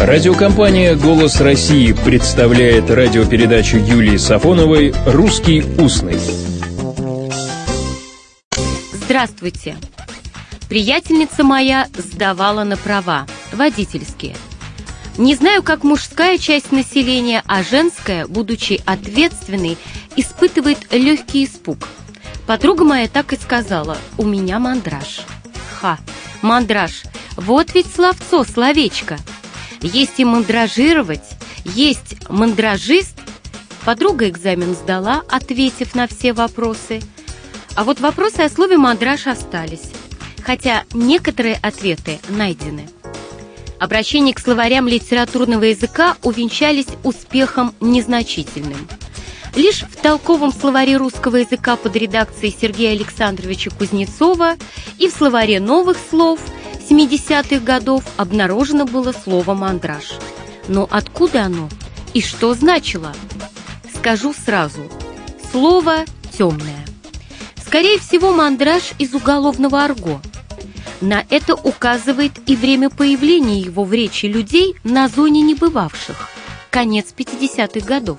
Радиокомпания «Голос России» представляет радиопередачу Юлии Сафоновой «Русский устный». Здравствуйте! Приятельница моя сдавала на права, водительские. Не знаю, как мужская часть населения, а женская, будучи ответственной, испытывает легкий испуг. Подруга моя так и сказала, у меня мандраж. Ха, мандраж, вот ведь словцо, словечко – есть и мандражировать, есть мандражист. Подруга экзамен сдала, ответив на все вопросы. А вот вопросы о слове мандраж остались, хотя некоторые ответы найдены. Обращения к словарям литературного языка увенчались успехом незначительным. Лишь в толковом словаре русского языка под редакцией Сергея Александровича Кузнецова и в словаре новых слов – 70-х годов обнаружено было слово «мандраж». Но откуда оно и что значило? Скажу сразу. Слово «темное». Скорее всего, мандраж из уголовного арго. На это указывает и время появления его в речи людей на зоне небывавших. Конец 50-х годов.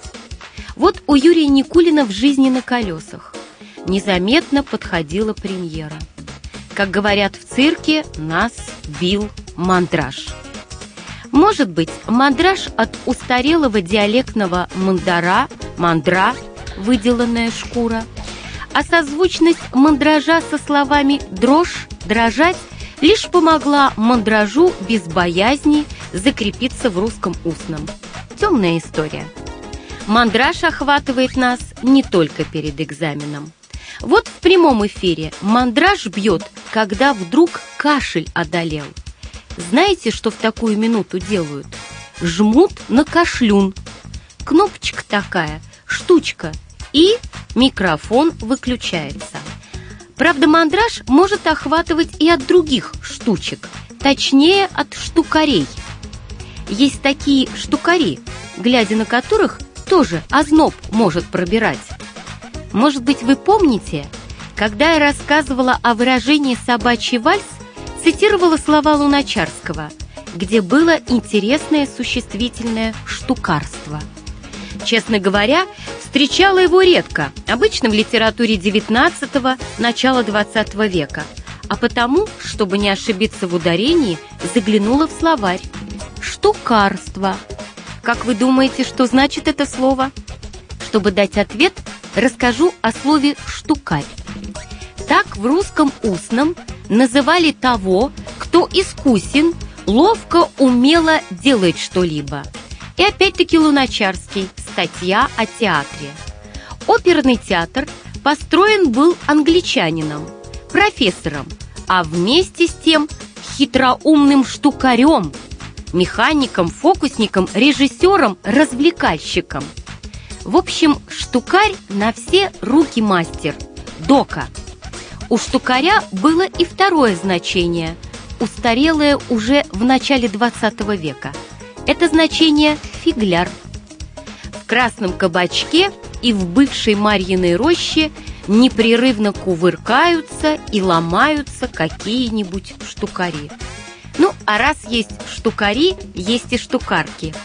Вот у Юрия Никулина в «Жизни на колесах». Незаметно подходила премьера. Как говорят в цирке, нас бил мандраж. Может быть, мандраж от устарелого диалектного мандара, мандра, выделанная шкура, а созвучность мандража со словами «дрожь», «дрожать» лишь помогла мандражу без боязни закрепиться в русском устном. Темная история. Мандраж охватывает нас не только перед экзаменом. Вот в прямом эфире мандраж бьет, когда вдруг кашель одолел. Знаете, что в такую минуту делают? Жмут на кашлюн. Кнопочка такая, штучка, и микрофон выключается. Правда, мандраж может охватывать и от других штучек, точнее от штукарей. Есть такие штукари, глядя на которых тоже озноб может пробирать. Может быть, вы помните, когда я рассказывала о выражении «собачий вальс», цитировала слова Луначарского, где было интересное существительное «штукарство». Честно говоря, встречала его редко, обычно в литературе XIX – начала XX века, а потому, чтобы не ошибиться в ударении, заглянула в словарь. «Штукарство». Как вы думаете, что значит это слово? Чтобы дать ответ – расскажу о слове «штукарь». Так в русском устном называли того, кто искусен, ловко, умело делает что-либо. И опять-таки Луначарский, статья о театре. Оперный театр построен был англичанином, профессором, а вместе с тем хитроумным штукарем, механиком, фокусником, режиссером, развлекальщиком – в общем, штукарь на все руки мастер. Дока. У штукаря было и второе значение, устарелое уже в начале 20 века. Это значение «фигляр». В красном кабачке и в бывшей Марьиной роще непрерывно кувыркаются и ломаются какие-нибудь штукари. Ну, а раз есть штукари, есть и штукарки –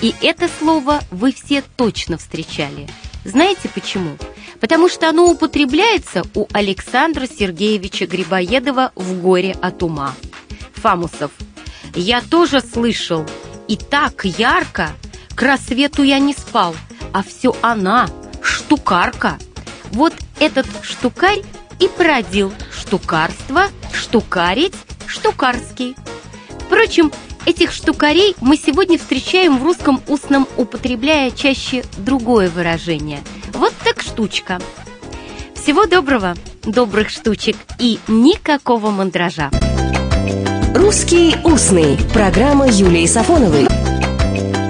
и это слово вы все точно встречали. Знаете почему? Потому что оно употребляется у Александра Сергеевича Грибоедова в «Горе от ума». Фамусов. «Я тоже слышал, и так ярко, к рассвету я не спал, а все она, штукарка». Вот этот штукарь и породил штукарство, штукарить, штукарский. Впрочем, Этих штукарей мы сегодня встречаем в русском устном, употребляя чаще другое выражение. Вот так штучка. Всего доброго, добрых штучек и никакого мандража. Русский устный. Программа Юлии Сафоновой.